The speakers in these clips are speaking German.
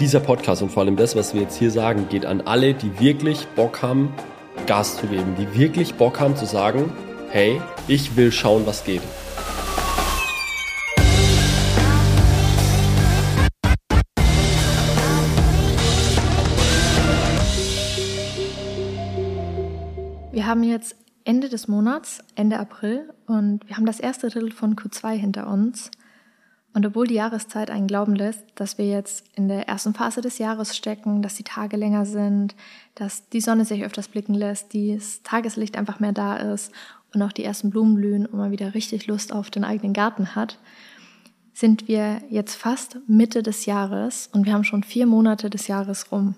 Dieser Podcast und vor allem das, was wir jetzt hier sagen, geht an alle, die wirklich Bock haben, Gas zu geben, die wirklich Bock haben zu sagen, hey, ich will schauen, was geht. Wir haben jetzt Ende des Monats, Ende April, und wir haben das erste Drittel von Q2 hinter uns. Und obwohl die Jahreszeit einen glauben lässt, dass wir jetzt in der ersten Phase des Jahres stecken, dass die Tage länger sind, dass die Sonne sich öfters blicken lässt, das Tageslicht einfach mehr da ist und auch die ersten Blumen blühen und man wieder richtig Lust auf den eigenen Garten hat, sind wir jetzt fast Mitte des Jahres und wir haben schon vier Monate des Jahres rum.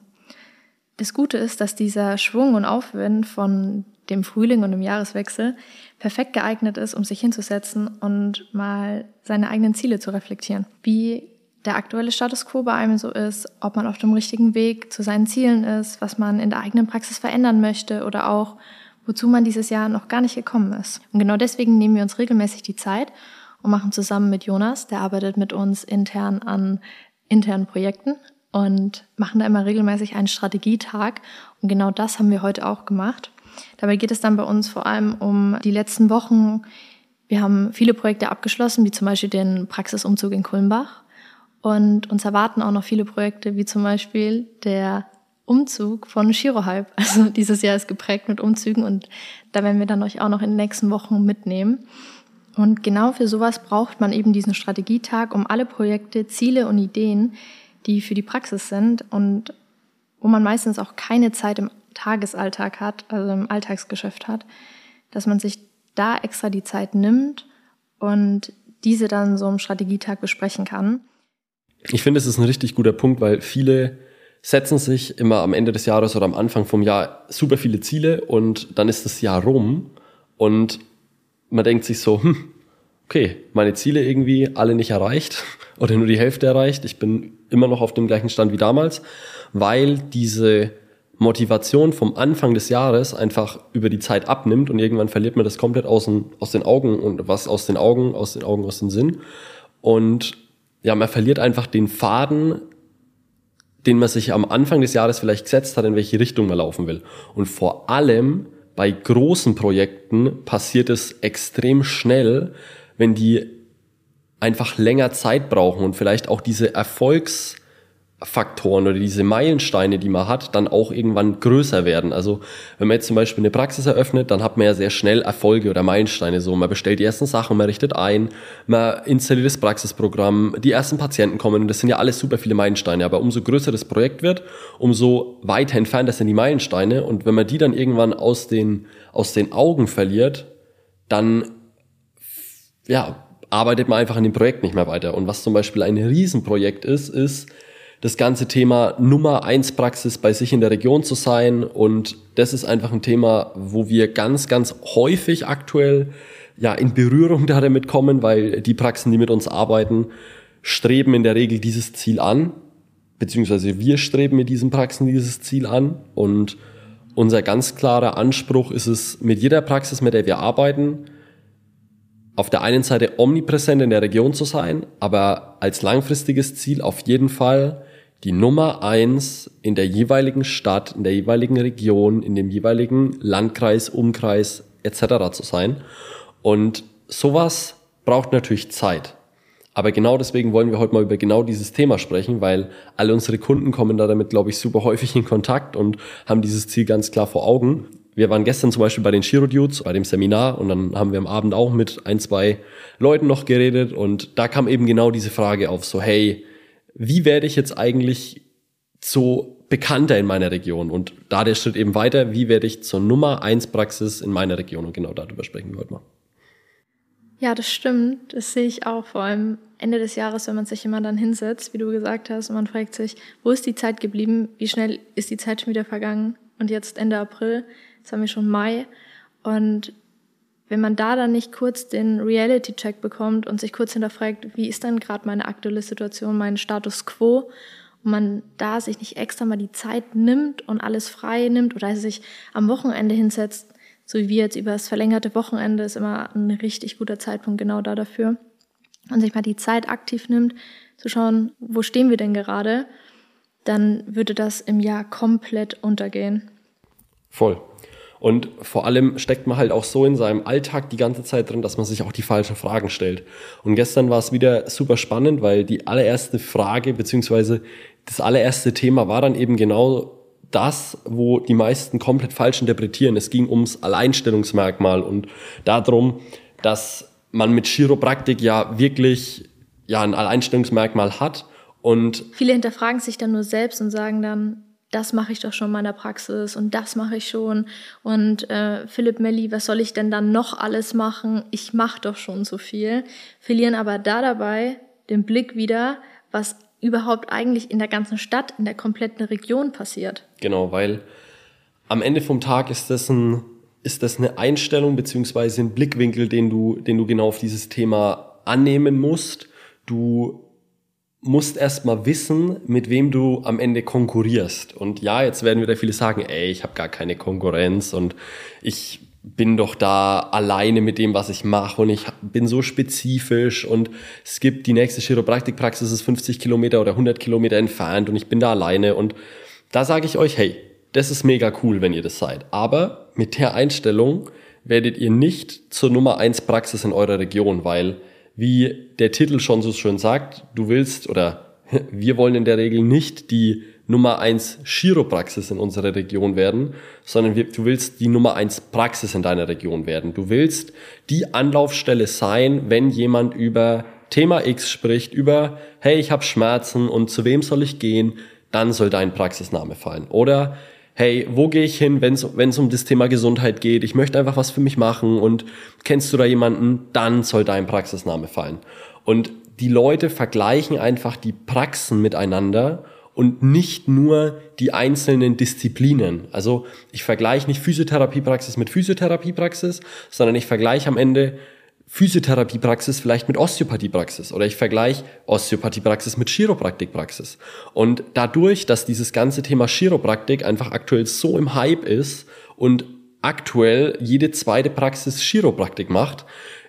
Das Gute ist, dass dieser Schwung und Aufwind von dem Frühling und dem Jahreswechsel perfekt geeignet ist, um sich hinzusetzen und mal seine eigenen Ziele zu reflektieren. Wie der aktuelle Status quo bei einem so ist, ob man auf dem richtigen Weg zu seinen Zielen ist, was man in der eigenen Praxis verändern möchte oder auch, wozu man dieses Jahr noch gar nicht gekommen ist. Und genau deswegen nehmen wir uns regelmäßig die Zeit und machen zusammen mit Jonas, der arbeitet mit uns intern an internen Projekten, und machen da immer regelmäßig einen Strategietag. Und genau das haben wir heute auch gemacht. Dabei geht es dann bei uns vor allem um die letzten Wochen. Wir haben viele Projekte abgeschlossen, wie zum Beispiel den Praxisumzug in Kulmbach. Und uns erwarten auch noch viele Projekte, wie zum Beispiel der Umzug von Shirohype. Also dieses Jahr ist geprägt mit Umzügen und da werden wir dann euch auch noch in den nächsten Wochen mitnehmen. Und genau für sowas braucht man eben diesen Strategietag, um alle Projekte, Ziele und Ideen, die für die Praxis sind und wo man meistens auch keine Zeit im Tagesalltag hat, also im Alltagsgeschäft hat, dass man sich da extra die Zeit nimmt und diese dann so im Strategietag besprechen kann. Ich finde, es ist ein richtig guter Punkt, weil viele setzen sich immer am Ende des Jahres oder am Anfang vom Jahr super viele Ziele und dann ist das Jahr rum und man denkt sich so, hm, okay, meine Ziele irgendwie alle nicht erreicht oder nur die Hälfte erreicht. Ich bin immer noch auf dem gleichen Stand wie damals, weil diese Motivation vom Anfang des Jahres einfach über die Zeit abnimmt und irgendwann verliert man das komplett aus den, aus den Augen und was aus den Augen, aus den Augen, aus dem Sinn. Und ja, man verliert einfach den Faden, den man sich am Anfang des Jahres vielleicht gesetzt hat, in welche Richtung man laufen will. Und vor allem bei großen Projekten passiert es extrem schnell, wenn die einfach länger Zeit brauchen und vielleicht auch diese Erfolgs Faktoren oder diese Meilensteine, die man hat, dann auch irgendwann größer werden. Also wenn man jetzt zum Beispiel eine Praxis eröffnet, dann hat man ja sehr schnell Erfolge oder Meilensteine. So, man bestellt die ersten Sachen, man richtet ein, man installiert das Praxisprogramm, die ersten Patienten kommen und das sind ja alles super viele Meilensteine. Aber umso größer das Projekt wird, umso weiter entfernt sind die Meilensteine und wenn man die dann irgendwann aus den aus den Augen verliert, dann ja arbeitet man einfach an dem Projekt nicht mehr weiter. Und was zum Beispiel ein Riesenprojekt ist, ist das ganze Thema Nummer eins Praxis bei sich in der Region zu sein. Und das ist einfach ein Thema, wo wir ganz, ganz häufig aktuell ja in Berührung damit kommen, weil die Praxen, die mit uns arbeiten, streben in der Regel dieses Ziel an, beziehungsweise wir streben mit diesen Praxen dieses Ziel an. Und unser ganz klarer Anspruch ist es, mit jeder Praxis, mit der wir arbeiten, auf der einen Seite omnipräsent in der Region zu sein, aber als langfristiges Ziel auf jeden Fall die Nummer eins in der jeweiligen Stadt, in der jeweiligen Region, in dem jeweiligen Landkreis, Umkreis etc. zu sein. Und sowas braucht natürlich Zeit. Aber genau deswegen wollen wir heute mal über genau dieses Thema sprechen, weil alle unsere Kunden kommen da damit, glaube ich, super häufig in Kontakt und haben dieses Ziel ganz klar vor Augen. Wir waren gestern zum Beispiel bei den Shiro Dudes, bei dem Seminar und dann haben wir am Abend auch mit ein, zwei Leuten noch geredet und da kam eben genau diese Frage auf, so hey, wie werde ich jetzt eigentlich so bekannter in meiner Region? Und da der Schritt eben weiter, wie werde ich zur Nummer eins Praxis in meiner Region? Und genau darüber sprechen wir heute mal. Ja, das stimmt. Das sehe ich auch vor allem Ende des Jahres, wenn man sich immer dann hinsetzt, wie du gesagt hast, und man fragt sich, wo ist die Zeit geblieben? Wie schnell ist die Zeit schon wieder vergangen? Und jetzt Ende April, jetzt haben wir schon Mai. Und wenn man da dann nicht kurz den Reality-Check bekommt und sich kurz hinterfragt, wie ist denn gerade meine aktuelle Situation, mein Status quo, und man da sich nicht extra mal die Zeit nimmt und alles frei nimmt oder sich am Wochenende hinsetzt, so wie wir jetzt über das verlängerte Wochenende, ist immer ein richtig guter Zeitpunkt genau da dafür. Und sich mal die Zeit aktiv nimmt, zu schauen, wo stehen wir denn gerade dann würde das im Jahr komplett untergehen. Voll. Und vor allem steckt man halt auch so in seinem Alltag die ganze Zeit drin, dass man sich auch die falschen Fragen stellt. Und gestern war es wieder super spannend, weil die allererste Frage beziehungsweise das allererste Thema war dann eben genau das, wo die meisten komplett falsch interpretieren. Es ging ums Alleinstellungsmerkmal und darum, dass man mit Chiropraktik ja wirklich ja ein Alleinstellungsmerkmal hat und viele hinterfragen sich dann nur selbst und sagen dann, das mache ich doch schon in der Praxis und das mache ich schon. Und äh, Philipp Melli, was soll ich denn dann noch alles machen? Ich mache doch schon so viel. Verlieren aber da dabei den Blick wieder, was überhaupt eigentlich in der ganzen Stadt, in der kompletten Region passiert. Genau, weil am Ende vom Tag ist das ein ist das eine Einstellung beziehungsweise ein Blickwinkel, den du, den du genau auf dieses Thema annehmen musst. Du musst erstmal wissen, mit wem du am Ende konkurrierst. Und ja, jetzt werden wieder viele sagen, ey, ich habe gar keine Konkurrenz und ich bin doch da alleine mit dem, was ich mache und ich bin so spezifisch und es gibt die nächste Chiropraktikpraxis ist 50 Kilometer oder 100 Kilometer entfernt und ich bin da alleine und da sage ich euch, hey, das ist mega cool, wenn ihr das seid. Aber mit der Einstellung werdet ihr nicht zur Nummer eins Praxis in eurer Region, weil wie der Titel schon so schön sagt, du willst oder wir wollen in der Regel nicht die Nummer eins Chiropraxis in unserer Region werden, sondern wir, du willst die Nummer eins Praxis in deiner Region werden. Du willst die Anlaufstelle sein, wenn jemand über Thema X spricht, über hey, ich habe Schmerzen und zu wem soll ich gehen, dann soll dein Praxisname fallen. Oder hey, wo gehe ich hin, wenn es um das Thema Gesundheit geht, ich möchte einfach was für mich machen und kennst du da jemanden, dann soll dein Praxisname fallen. Und die Leute vergleichen einfach die Praxen miteinander und nicht nur die einzelnen Disziplinen. Also ich vergleiche nicht Physiotherapiepraxis mit Physiotherapiepraxis, sondern ich vergleiche am Ende Physiotherapiepraxis vielleicht mit Osteopathiepraxis oder ich vergleiche Osteopathiepraxis mit Chiropraktikpraxis. Und dadurch, dass dieses ganze Thema Chiropraktik einfach aktuell so im Hype ist und aktuell jede zweite Praxis Chiropraktik macht,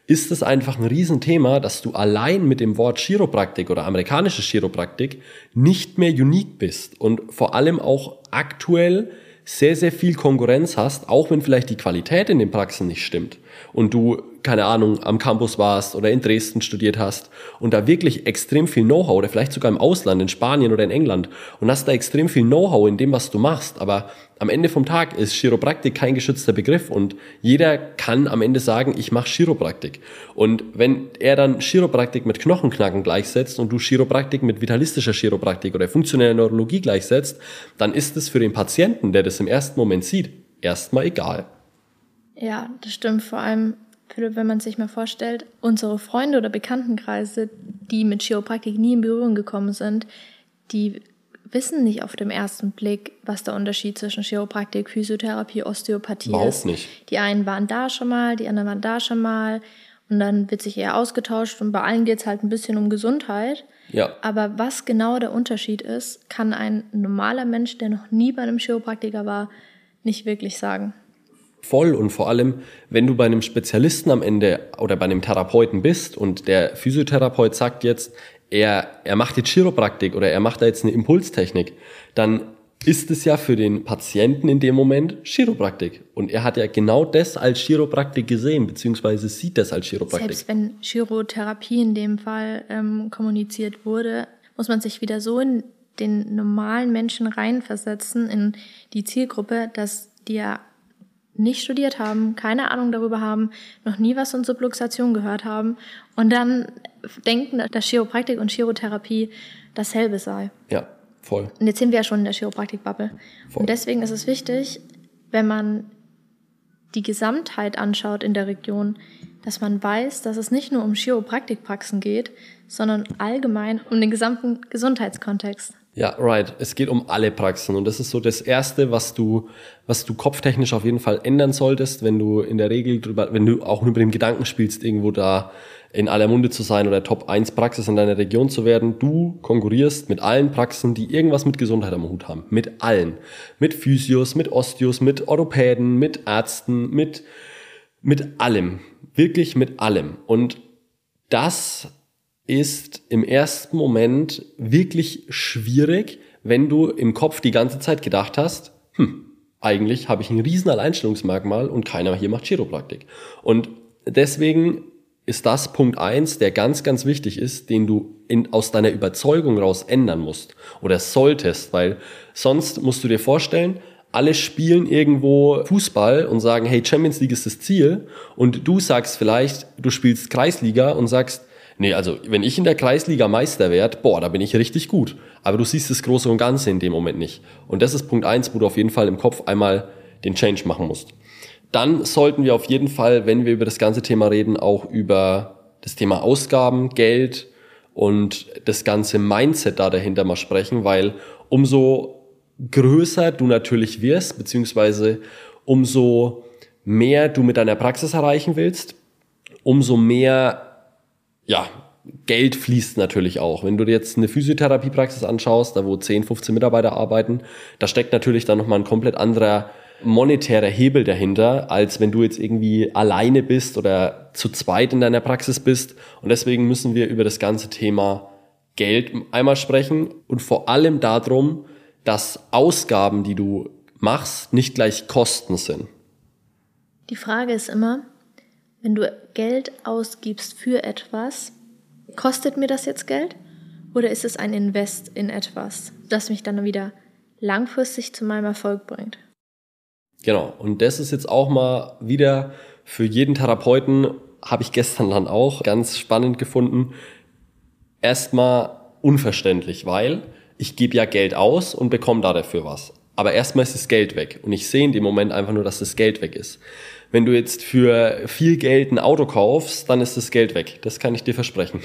ist es einfach ein Riesenthema, dass du allein mit dem Wort Chiropraktik oder amerikanische Chiropraktik nicht mehr unique bist und vor allem auch aktuell sehr, sehr viel Konkurrenz hast, auch wenn vielleicht die Qualität in den Praxen nicht stimmt und du keine Ahnung, am Campus warst oder in Dresden studiert hast und da wirklich extrem viel Know-how oder vielleicht sogar im Ausland, in Spanien oder in England und hast da extrem viel Know-how in dem, was du machst, aber am Ende vom Tag ist Chiropraktik kein geschützter Begriff und jeder kann am Ende sagen, ich mache Chiropraktik. Und wenn er dann Chiropraktik mit Knochenknacken gleichsetzt und du Chiropraktik mit vitalistischer Chiropraktik oder funktioneller Neurologie gleichsetzt, dann ist es für den Patienten, der das im ersten Moment sieht, erstmal egal. Ja, das stimmt. Vor allem Philipp, wenn man sich mal vorstellt, unsere Freunde oder Bekanntenkreise, die mit Chiropraktik nie in Berührung gekommen sind, die wissen nicht auf dem ersten Blick, was der Unterschied zwischen Chiropraktik, Physiotherapie, Osteopathie Überhaupt ist. Nicht. Die einen waren da schon mal, die anderen waren da schon mal und dann wird sich eher ausgetauscht und bei allen geht es halt ein bisschen um Gesundheit. Ja. Aber was genau der Unterschied ist, kann ein normaler Mensch, der noch nie bei einem Chiropraktiker war, nicht wirklich sagen voll und vor allem, wenn du bei einem Spezialisten am Ende oder bei einem Therapeuten bist und der Physiotherapeut sagt jetzt, er, er macht jetzt Chiropraktik oder er macht da jetzt eine Impulstechnik, dann ist es ja für den Patienten in dem Moment Chiropraktik. Und er hat ja genau das als Chiropraktik gesehen, beziehungsweise sieht das als Chiropraktik. Selbst wenn Chirotherapie in dem Fall ähm, kommuniziert wurde, muss man sich wieder so in den normalen Menschen reinversetzen, in die Zielgruppe, dass die ja nicht studiert haben, keine Ahnung darüber haben, noch nie was von Subluxation gehört haben und dann denken, dass Chiropraktik und Chirotherapie dasselbe sei. Ja, voll. Und jetzt sind wir ja schon in der Chiropraktik-Bubble. Und deswegen ist es wichtig, wenn man die Gesamtheit anschaut in der Region, dass man weiß, dass es nicht nur um Chiropraktikpraxen geht, sondern allgemein um den gesamten Gesundheitskontext. Ja, right. Es geht um alle Praxen und das ist so das Erste, was du, was du kopftechnisch auf jeden Fall ändern solltest, wenn du in der Regel drüber, wenn du auch über den Gedanken spielst, irgendwo da in aller Munde zu sein oder Top 1 Praxis in deiner Region zu werden. Du konkurrierst mit allen Praxen, die irgendwas mit Gesundheit am Hut haben. Mit allen. Mit Physios, mit Osteos, mit Orthopäden, mit Ärzten, mit, mit allem. Wirklich mit allem. Und das ist im ersten Moment wirklich schwierig, wenn du im Kopf die ganze Zeit gedacht hast, hm, eigentlich habe ich ein riesen Alleinstellungsmerkmal und keiner hier macht Chiropraktik. Und deswegen ist das Punkt eins, der ganz, ganz wichtig ist, den du in, aus deiner Überzeugung raus ändern musst oder solltest, weil sonst musst du dir vorstellen, alle spielen irgendwo Fußball und sagen, hey, Champions League ist das Ziel und du sagst vielleicht, du spielst Kreisliga und sagst, nee, also wenn ich in der Kreisliga Meister werde, boah, da bin ich richtig gut. Aber du siehst das Große und Ganze in dem Moment nicht. Und das ist Punkt eins, wo du auf jeden Fall im Kopf einmal den Change machen musst. Dann sollten wir auf jeden Fall, wenn wir über das ganze Thema reden, auch über das Thema Ausgaben, Geld und das ganze Mindset da dahinter mal sprechen, weil umso größer du natürlich wirst, beziehungsweise umso mehr du mit deiner Praxis erreichen willst, umso mehr, ja, Geld fließt natürlich auch. Wenn du dir jetzt eine Physiotherapiepraxis anschaust, da wo 10, 15 Mitarbeiter arbeiten, da steckt natürlich dann nochmal ein komplett anderer monetärer Hebel dahinter, als wenn du jetzt irgendwie alleine bist oder zu zweit in deiner Praxis bist. Und deswegen müssen wir über das ganze Thema Geld einmal sprechen und vor allem darum, dass Ausgaben, die du machst, nicht gleich Kosten sind. Die Frage ist immer, wenn du Geld ausgibst für etwas, kostet mir das jetzt Geld oder ist es ein Invest in etwas, das mich dann wieder langfristig zu meinem Erfolg bringt? Genau, und das ist jetzt auch mal wieder für jeden Therapeuten, habe ich gestern dann auch ganz spannend gefunden, erstmal unverständlich, weil ich gebe ja Geld aus und bekomme da dafür was. Aber erstmal ist das Geld weg. Und ich sehe in dem Moment einfach nur, dass das Geld weg ist. Wenn du jetzt für viel Geld ein Auto kaufst, dann ist das Geld weg. Das kann ich dir versprechen.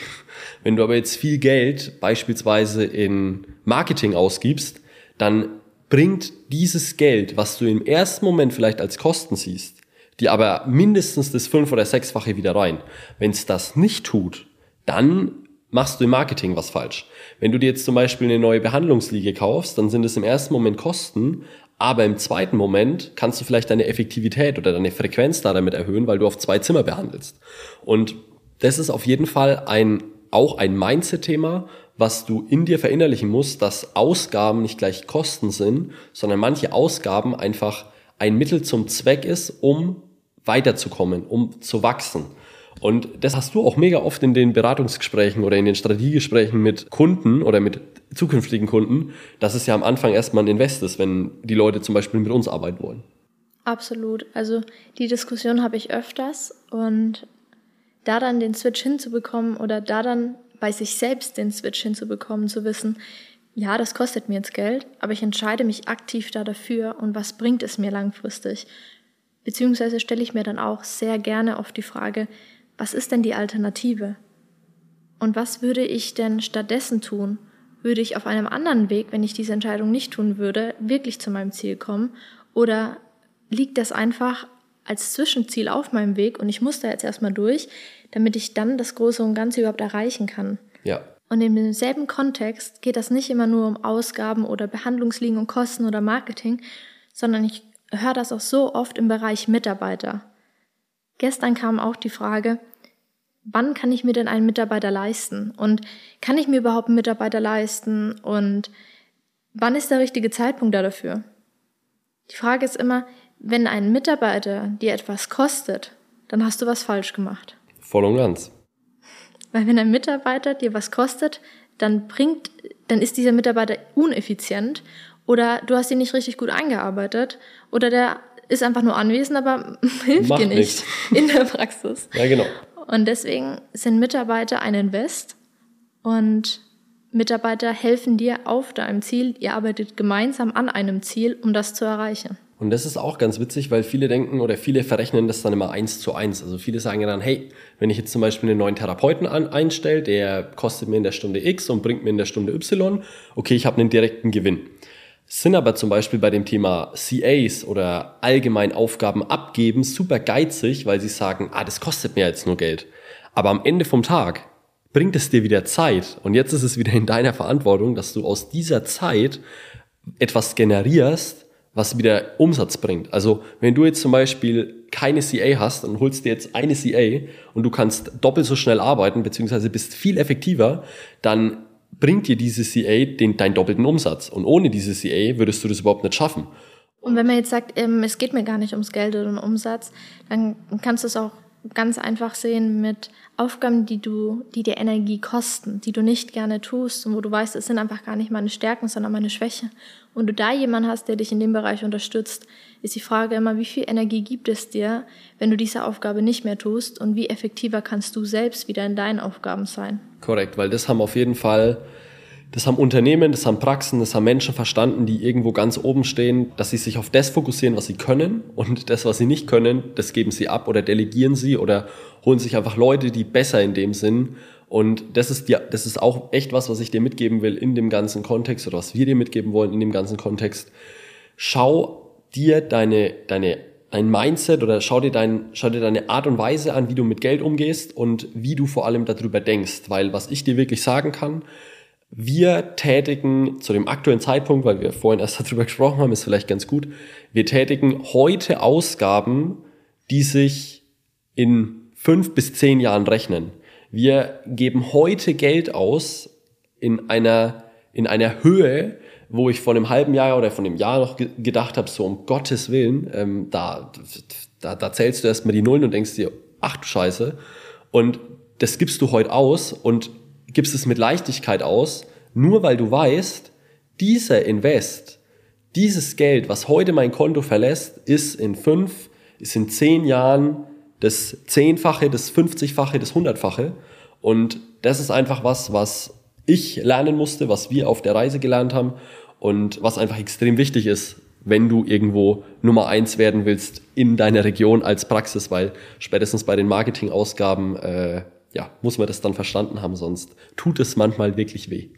Wenn du aber jetzt viel Geld beispielsweise in Marketing ausgibst, dann bringt dieses Geld, was du im ersten Moment vielleicht als Kosten siehst, dir aber mindestens das fünf- oder sechsfache wieder rein. Wenn es das nicht tut, dann machst du im Marketing was falsch. Wenn du dir jetzt zum Beispiel eine neue Behandlungsliege kaufst, dann sind es im ersten Moment Kosten, aber im zweiten Moment kannst du vielleicht deine Effektivität oder deine Frequenz da damit erhöhen, weil du auf zwei Zimmer behandelst. Und das ist auf jeden Fall ein, auch ein Mindset-Thema, was du in dir verinnerlichen musst, dass Ausgaben nicht gleich Kosten sind, sondern manche Ausgaben einfach ein Mittel zum Zweck ist, um weiterzukommen, um zu wachsen. Und das hast du auch mega oft in den Beratungsgesprächen oder in den Strategiegesprächen mit Kunden oder mit zukünftigen Kunden, dass es ja am Anfang erstmal ein Invest ist, wenn die Leute zum Beispiel mit uns arbeiten wollen. Absolut. Also die Diskussion habe ich öfters und da dann den Switch hinzubekommen oder da dann bei sich selbst den Switch hinzubekommen, zu wissen, ja, das kostet mir jetzt Geld, aber ich entscheide mich aktiv da dafür und was bringt es mir langfristig? Beziehungsweise stelle ich mir dann auch sehr gerne oft die Frage, was ist denn die Alternative? Und was würde ich denn stattdessen tun? Würde ich auf einem anderen Weg, wenn ich diese Entscheidung nicht tun würde, wirklich zu meinem Ziel kommen? Oder liegt das einfach als Zwischenziel auf meinem Weg und ich muss da jetzt erstmal durch, damit ich dann das Große und Ganze überhaupt erreichen kann? Ja. Und in demselben Kontext geht das nicht immer nur um Ausgaben oder Behandlungsliegen und Kosten oder Marketing, sondern ich höre das auch so oft im Bereich Mitarbeiter. Gestern kam auch die Frage, wann kann ich mir denn einen Mitarbeiter leisten? Und kann ich mir überhaupt einen Mitarbeiter leisten? Und wann ist der richtige Zeitpunkt dafür? Die Frage ist immer, wenn ein Mitarbeiter dir etwas kostet, dann hast du was falsch gemacht. Voll und ganz. Weil wenn ein Mitarbeiter dir was kostet, dann bringt, dann ist dieser Mitarbeiter uneffizient oder du hast ihn nicht richtig gut eingearbeitet oder der ist einfach nur anwesend, aber hilft Macht dir nicht nichts. in der Praxis. Ja, genau. Und deswegen sind Mitarbeiter ein Invest und Mitarbeiter helfen dir auf deinem Ziel. Ihr arbeitet gemeinsam an einem Ziel, um das zu erreichen. Und das ist auch ganz witzig, weil viele denken oder viele verrechnen das dann immer eins zu eins. Also viele sagen dann, hey, wenn ich jetzt zum Beispiel einen neuen Therapeuten an, einstelle, der kostet mir in der Stunde X und bringt mir in der Stunde Y, okay, ich habe einen direkten Gewinn sind aber zum Beispiel bei dem Thema CAs oder allgemein Aufgaben abgeben super geizig, weil sie sagen, ah, das kostet mir jetzt nur Geld. Aber am Ende vom Tag bringt es dir wieder Zeit. Und jetzt ist es wieder in deiner Verantwortung, dass du aus dieser Zeit etwas generierst, was wieder Umsatz bringt. Also wenn du jetzt zum Beispiel keine CA hast und holst dir jetzt eine CA und du kannst doppelt so schnell arbeiten, beziehungsweise bist viel effektiver, dann bringt dir diese CA den, deinen doppelten Umsatz. Und ohne diese CA würdest du das überhaupt nicht schaffen. Und wenn man jetzt sagt, ähm, es geht mir gar nicht ums Geld oder um Umsatz, dann kannst du es auch ganz einfach sehen mit Aufgaben, die du, die dir Energie kosten, die du nicht gerne tust und wo du weißt, es sind einfach gar nicht meine Stärken, sondern meine Schwäche. Und du da jemanden hast, der dich in dem Bereich unterstützt, ist die Frage immer, wie viel Energie gibt es dir, wenn du diese Aufgabe nicht mehr tust und wie effektiver kannst du selbst wieder in deinen Aufgaben sein. Korrekt, weil das haben auf jeden Fall das haben Unternehmen, das haben Praxen, das haben Menschen verstanden, die irgendwo ganz oben stehen, dass sie sich auf das fokussieren, was sie können und das, was sie nicht können, das geben sie ab oder delegieren sie oder holen sich einfach Leute, die besser in dem sind. Und das ist, ja, das ist auch echt was, was ich dir mitgeben will in dem ganzen Kontext oder was wir dir mitgeben wollen in dem ganzen Kontext. Schau dir deine, deine, dein Mindset oder schau dir, dein, schau dir deine Art und Weise an, wie du mit Geld umgehst und wie du vor allem darüber denkst. Weil was ich dir wirklich sagen kann, wir tätigen zu dem aktuellen Zeitpunkt, weil wir vorhin erst darüber gesprochen haben, ist vielleicht ganz gut, wir tätigen heute Ausgaben, die sich in fünf bis zehn Jahren rechnen. Wir geben heute Geld aus in einer, in einer Höhe, wo ich vor einem halben Jahr oder von einem Jahr noch gedacht habe, so um Gottes Willen, ähm, da, da, da zählst du erstmal die Nullen und denkst dir, ach du Scheiße. Und das gibst du heute aus und gibst es mit Leichtigkeit aus, nur weil du weißt, dieser Invest, dieses Geld, was heute mein Konto verlässt, ist in fünf, ist in zehn Jahren das Zehnfache, das Fünfzigfache, das Hundertfache. Und das ist einfach was, was ich lernen musste, was wir auf der Reise gelernt haben und was einfach extrem wichtig ist, wenn du irgendwo Nummer eins werden willst in deiner Region als Praxis, weil spätestens bei den Marketingausgaben äh, ja, muss man das dann verstanden haben, sonst tut es manchmal wirklich weh.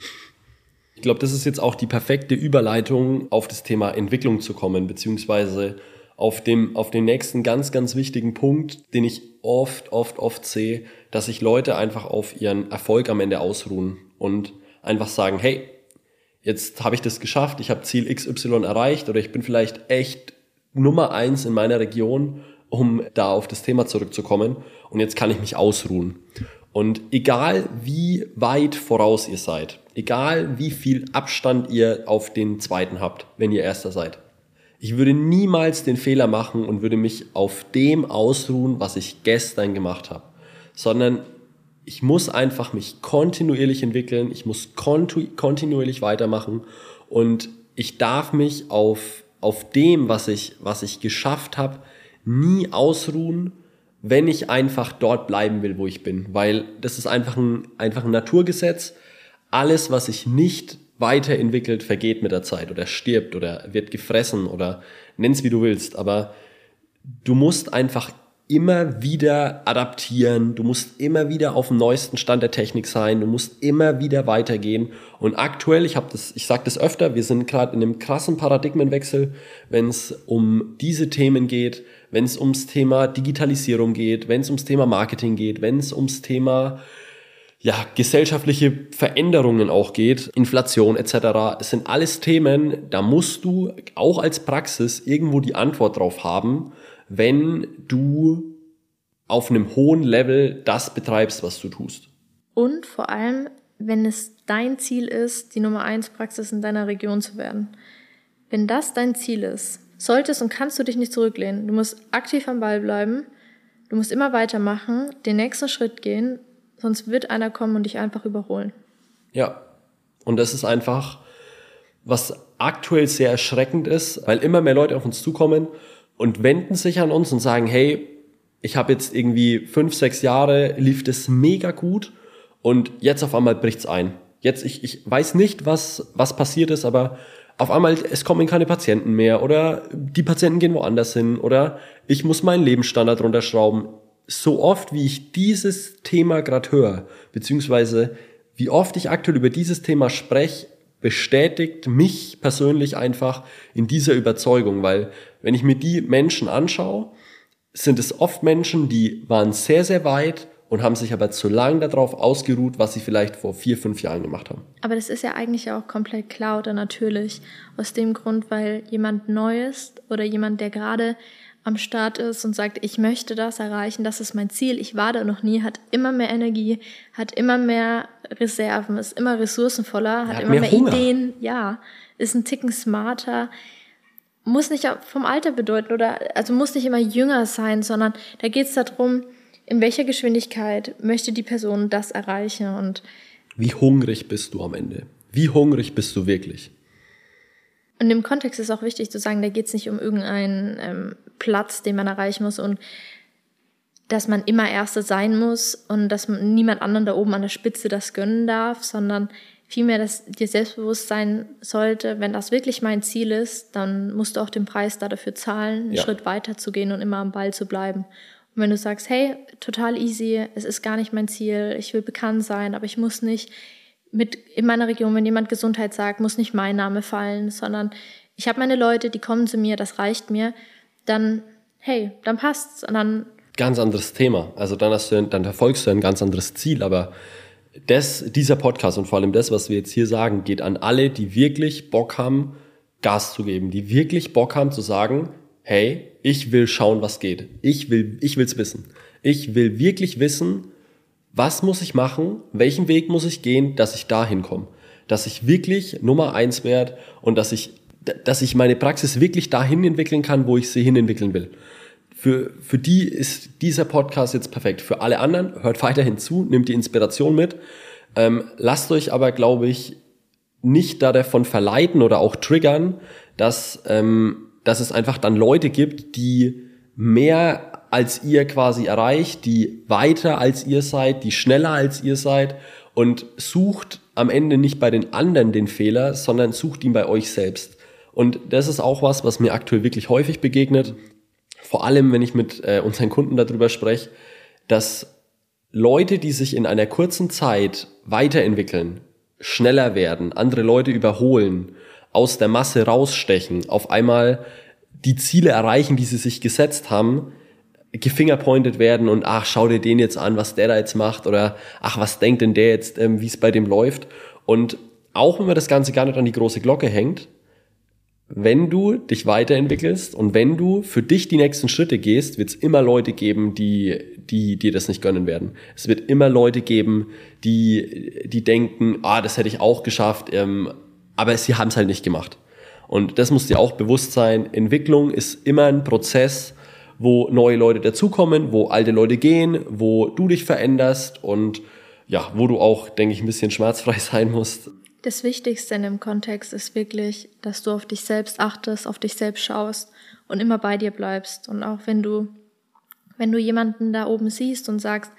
Ich glaube, das ist jetzt auch die perfekte Überleitung, auf das Thema Entwicklung zu kommen, beziehungsweise auf dem, auf den nächsten ganz, ganz wichtigen Punkt, den ich oft, oft, oft sehe, dass sich Leute einfach auf ihren Erfolg am Ende ausruhen und einfach sagen, hey, jetzt habe ich das geschafft, ich habe Ziel XY erreicht oder ich bin vielleicht echt Nummer eins in meiner Region, um da auf das Thema zurückzukommen und jetzt kann ich mich ausruhen. Und egal wie weit voraus ihr seid, egal wie viel Abstand ihr auf den zweiten habt, wenn ihr erster seid, ich würde niemals den Fehler machen und würde mich auf dem ausruhen, was ich gestern gemacht habe, sondern ich muss einfach mich kontinuierlich entwickeln, ich muss kontinuierlich weitermachen und ich darf mich auf, auf dem, was ich, was ich geschafft habe, nie ausruhen, wenn ich einfach dort bleiben will, wo ich bin. Weil das ist einfach ein, einfach ein Naturgesetz. Alles, was sich nicht weiterentwickelt, vergeht mit der Zeit oder stirbt oder wird gefressen oder nenn's wie du willst. Aber du musst einfach immer wieder adaptieren, du musst immer wieder auf dem neuesten Stand der Technik sein, du musst immer wieder weitergehen. Und aktuell, ich habe das, ich sage das öfter, wir sind gerade in einem krassen Paradigmenwechsel, wenn es um diese Themen geht, wenn es ums Thema Digitalisierung geht, wenn es ums Thema Marketing geht, wenn es ums Thema ja, gesellschaftliche Veränderungen auch geht, Inflation etc. Es sind alles Themen, da musst du auch als Praxis irgendwo die Antwort drauf haben wenn du auf einem hohen Level das betreibst, was du tust. Und vor allem, wenn es dein Ziel ist, die Nummer 1 Praxis in deiner Region zu werden. Wenn das dein Ziel ist, solltest und kannst du dich nicht zurücklehnen. Du musst aktiv am Ball bleiben. Du musst immer weitermachen, den nächsten Schritt gehen, sonst wird einer kommen und dich einfach überholen. Ja. Und das ist einfach, was aktuell sehr erschreckend ist, weil immer mehr Leute auf uns zukommen und wenden sich an uns und sagen, hey, ich habe jetzt irgendwie fünf, sechs Jahre, lief das mega gut und jetzt auf einmal bricht's ein. Jetzt, ich, ich weiß nicht, was, was passiert ist, aber auf einmal, es kommen keine Patienten mehr oder die Patienten gehen woanders hin oder ich muss meinen Lebensstandard runterschrauben. So oft, wie ich dieses Thema gerade höre, beziehungsweise wie oft ich aktuell über dieses Thema spreche, bestätigt mich persönlich einfach in dieser Überzeugung, weil wenn ich mir die Menschen anschaue, sind es oft Menschen, die waren sehr, sehr weit und haben sich aber zu lange darauf ausgeruht, was sie vielleicht vor vier, fünf Jahren gemacht haben. Aber das ist ja eigentlich auch komplett klar oder natürlich. Aus dem Grund, weil jemand Neues oder jemand, der gerade am Start ist und sagt, ich möchte das erreichen, das ist mein Ziel, ich war da noch nie, hat immer mehr Energie, hat immer mehr Reserven, ist immer ressourcenvoller, hat, hat immer mehr, mehr Ideen, ja, ist ein Ticken smarter, muss nicht vom Alter bedeuten oder also muss nicht immer jünger sein, sondern da geht es darum, in welcher Geschwindigkeit möchte die Person das erreichen und wie hungrig bist du am Ende? Wie hungrig bist du wirklich? Und im Kontext ist auch wichtig zu sagen, da geht es nicht um irgendeinen ähm, Platz, den man erreichen muss und dass man immer Erste sein muss und dass man niemand anderen da oben an der Spitze das gönnen darf, sondern vielmehr, dass dir selbstbewusst sein sollte, wenn das wirklich mein Ziel ist, dann musst du auch den Preis da dafür zahlen, einen ja. Schritt weiter zu gehen und immer am Ball zu bleiben. Und wenn du sagst, hey, total easy, es ist gar nicht mein Ziel, ich will bekannt sein, aber ich muss nicht mit in meiner Region, wenn jemand Gesundheit sagt, muss nicht mein Name fallen, sondern ich habe meine Leute, die kommen zu mir, das reicht mir, dann hey, dann passt's und dann ganz anderes Thema. Also dann hast du dann verfolgst du ein ganz anderes Ziel, aber das, dieser Podcast und vor allem das, was wir jetzt hier sagen, geht an alle, die wirklich Bock haben, Gas zu geben, die wirklich Bock haben zu sagen, hey, ich will schauen, was geht. Ich will, ich will's wissen. Ich will wirklich wissen, was muss ich machen, welchen Weg muss ich gehen, dass ich da hinkomme. Dass ich wirklich Nummer eins werde und dass ich, dass ich meine Praxis wirklich dahin entwickeln kann, wo ich sie hin entwickeln will. Für, für die ist dieser Podcast jetzt perfekt. Für alle anderen, hört weiterhin zu, nimmt die Inspiration mit. Ähm, lasst euch aber, glaube ich, nicht da davon verleiten oder auch triggern, dass, ähm, dass es einfach dann Leute gibt, die mehr als ihr quasi erreicht, die weiter als ihr seid, die schneller als ihr seid und sucht am Ende nicht bei den anderen den Fehler, sondern sucht ihn bei euch selbst. Und das ist auch was, was mir aktuell wirklich häufig begegnet. Vor allem, wenn ich mit äh, unseren Kunden darüber spreche, dass Leute, die sich in einer kurzen Zeit weiterentwickeln, schneller werden, andere Leute überholen, aus der Masse rausstechen, auf einmal die Ziele erreichen, die sie sich gesetzt haben, gefingerpointet werden und ach, schau dir den jetzt an, was der da jetzt macht oder ach, was denkt denn der jetzt, ähm, wie es bei dem läuft. Und auch wenn man das Ganze gar nicht an die große Glocke hängt, wenn du dich weiterentwickelst und wenn du für dich die nächsten Schritte gehst, wird es immer Leute geben, die, die dir das nicht gönnen werden. Es wird immer Leute geben, die, die denken, ah, das hätte ich auch geschafft, ähm, aber sie haben es halt nicht gemacht. Und das muss dir auch bewusst sein. Entwicklung ist immer ein Prozess, wo neue Leute dazukommen, wo alte Leute gehen, wo du dich veränderst und ja, wo du auch, denke ich, ein bisschen schmerzfrei sein musst. Das Wichtigste in dem Kontext ist wirklich, dass du auf dich selbst achtest, auf dich selbst schaust und immer bei dir bleibst. Und auch wenn du, wenn du jemanden da oben siehst und sagst,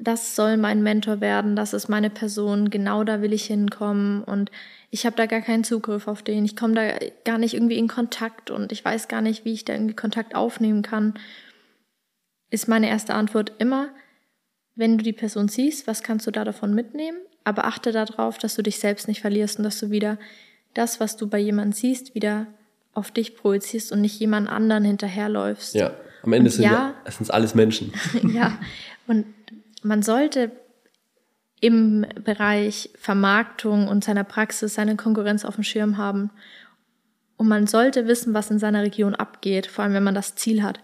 das soll mein Mentor werden, das ist meine Person, genau da will ich hinkommen und ich habe da gar keinen Zugriff auf den, ich komme da gar nicht irgendwie in Kontakt und ich weiß gar nicht, wie ich da irgendwie Kontakt aufnehmen kann, ist meine erste Antwort immer, wenn du die Person siehst, was kannst du da davon mitnehmen, aber achte darauf, dass du dich selbst nicht verlierst und dass du wieder das, was du bei jemandem siehst, wieder auf dich projizierst und nicht jemand anderen hinterherläufst. Ja, am Ende sind ja, es sind alles Menschen. ja, und man sollte im Bereich Vermarktung und seiner Praxis seine Konkurrenz auf dem Schirm haben. Und man sollte wissen, was in seiner Region abgeht, vor allem wenn man das Ziel hat.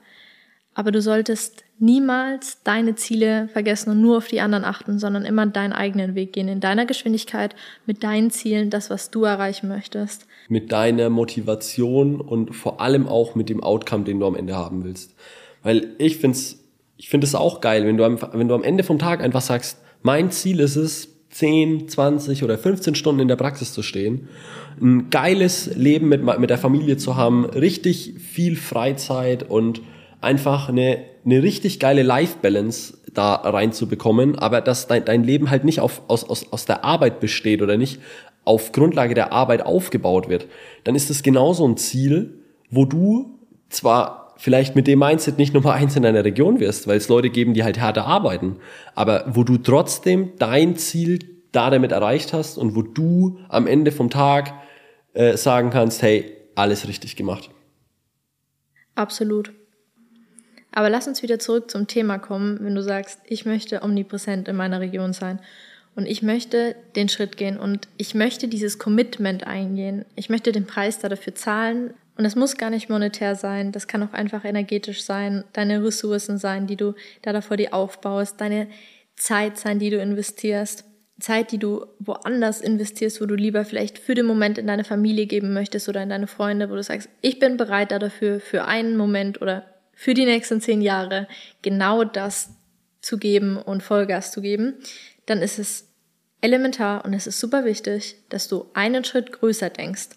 Aber du solltest niemals deine Ziele vergessen und nur auf die anderen achten, sondern immer deinen eigenen Weg gehen, in deiner Geschwindigkeit, mit deinen Zielen, das, was du erreichen möchtest. Mit deiner Motivation und vor allem auch mit dem Outcome, den du am Ende haben willst. Weil ich finde es ich finde es auch geil, wenn du, am, wenn du am Ende vom Tag einfach sagst, mein Ziel ist es, 10, 20 oder 15 Stunden in der Praxis zu stehen, ein geiles Leben mit, mit der Familie zu haben, richtig viel Freizeit und einfach eine, eine richtig geile Life-Balance da reinzubekommen, aber dass dein, dein Leben halt nicht auf, aus, aus, aus der Arbeit besteht oder nicht auf Grundlage der Arbeit aufgebaut wird, dann ist es genauso ein Ziel, wo du zwar vielleicht mit dem Mindset nicht Nummer eins in deiner Region wirst, weil es Leute geben, die halt härter arbeiten, aber wo du trotzdem dein Ziel da damit erreicht hast und wo du am Ende vom Tag äh, sagen kannst, hey, alles richtig gemacht. Absolut. Aber lass uns wieder zurück zum Thema kommen, wenn du sagst, ich möchte omnipräsent in meiner Region sein und ich möchte den Schritt gehen und ich möchte dieses Commitment eingehen. Ich möchte den Preis da dafür zahlen, Und es muss gar nicht monetär sein, das kann auch einfach energetisch sein, deine Ressourcen sein, die du da davor dir aufbaust, deine Zeit sein, die du investierst, Zeit, die du woanders investierst, wo du lieber vielleicht für den Moment in deine Familie geben möchtest oder in deine Freunde, wo du sagst, ich bin bereit da dafür, für einen Moment oder für die nächsten zehn Jahre genau das zu geben und Vollgas zu geben, dann ist es elementar und es ist super wichtig, dass du einen Schritt größer denkst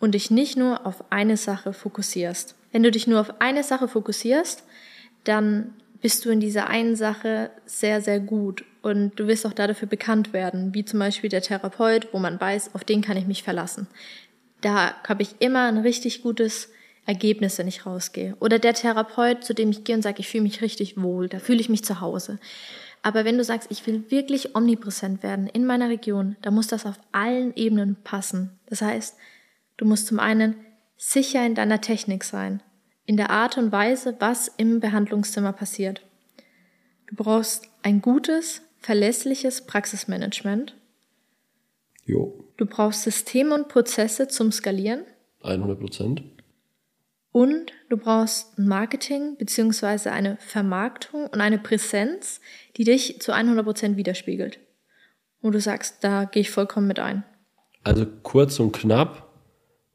und dich nicht nur auf eine Sache fokussierst. Wenn du dich nur auf eine Sache fokussierst, dann bist du in dieser einen Sache sehr, sehr gut und du wirst auch dafür bekannt werden, wie zum Beispiel der Therapeut, wo man weiß, auf den kann ich mich verlassen. Da habe ich immer ein richtig gutes Ergebnis, wenn ich rausgehe. Oder der Therapeut, zu dem ich gehe und sage, ich fühle mich richtig wohl, da fühle ich mich zu Hause. Aber wenn du sagst, ich will wirklich omnipräsent werden in meiner Region, dann muss das auf allen Ebenen passen. Das heißt, Du musst zum einen sicher in deiner Technik sein, in der Art und Weise, was im Behandlungszimmer passiert. Du brauchst ein gutes, verlässliches Praxismanagement. Jo. Du brauchst Systeme und Prozesse zum Skalieren. 100 Prozent. Und du brauchst ein Marketing beziehungsweise eine Vermarktung und eine Präsenz, die dich zu 100 Prozent widerspiegelt. Wo du sagst, da gehe ich vollkommen mit ein. Also kurz und knapp,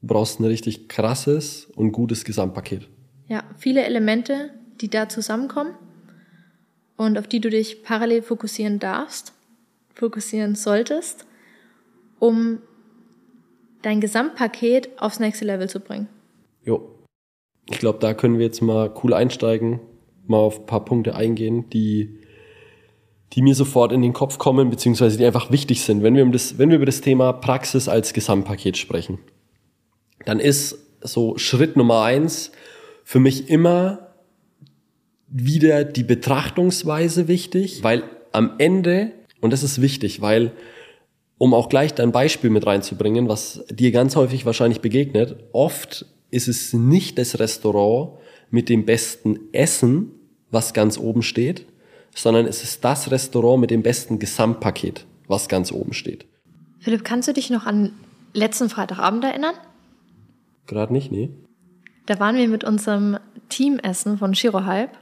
Du brauchst ein richtig krasses und gutes Gesamtpaket. Ja, viele Elemente, die da zusammenkommen und auf die du dich parallel fokussieren darfst, fokussieren solltest, um dein Gesamtpaket aufs nächste Level zu bringen. Jo. Ich glaube, da können wir jetzt mal cool einsteigen, mal auf ein paar Punkte eingehen, die, die mir sofort in den Kopf kommen, beziehungsweise die einfach wichtig sind, wenn wir, um das, wenn wir über das Thema Praxis als Gesamtpaket sprechen dann ist so Schritt Nummer eins für mich immer wieder die Betrachtungsweise wichtig, weil am Ende, und das ist wichtig, weil, um auch gleich dein Beispiel mit reinzubringen, was dir ganz häufig wahrscheinlich begegnet, oft ist es nicht das Restaurant mit dem besten Essen, was ganz oben steht, sondern es ist das Restaurant mit dem besten Gesamtpaket, was ganz oben steht. Philipp, kannst du dich noch an letzten Freitagabend erinnern? Gerade nicht, nee. Da waren wir mit unserem Teamessen von Shiro Hype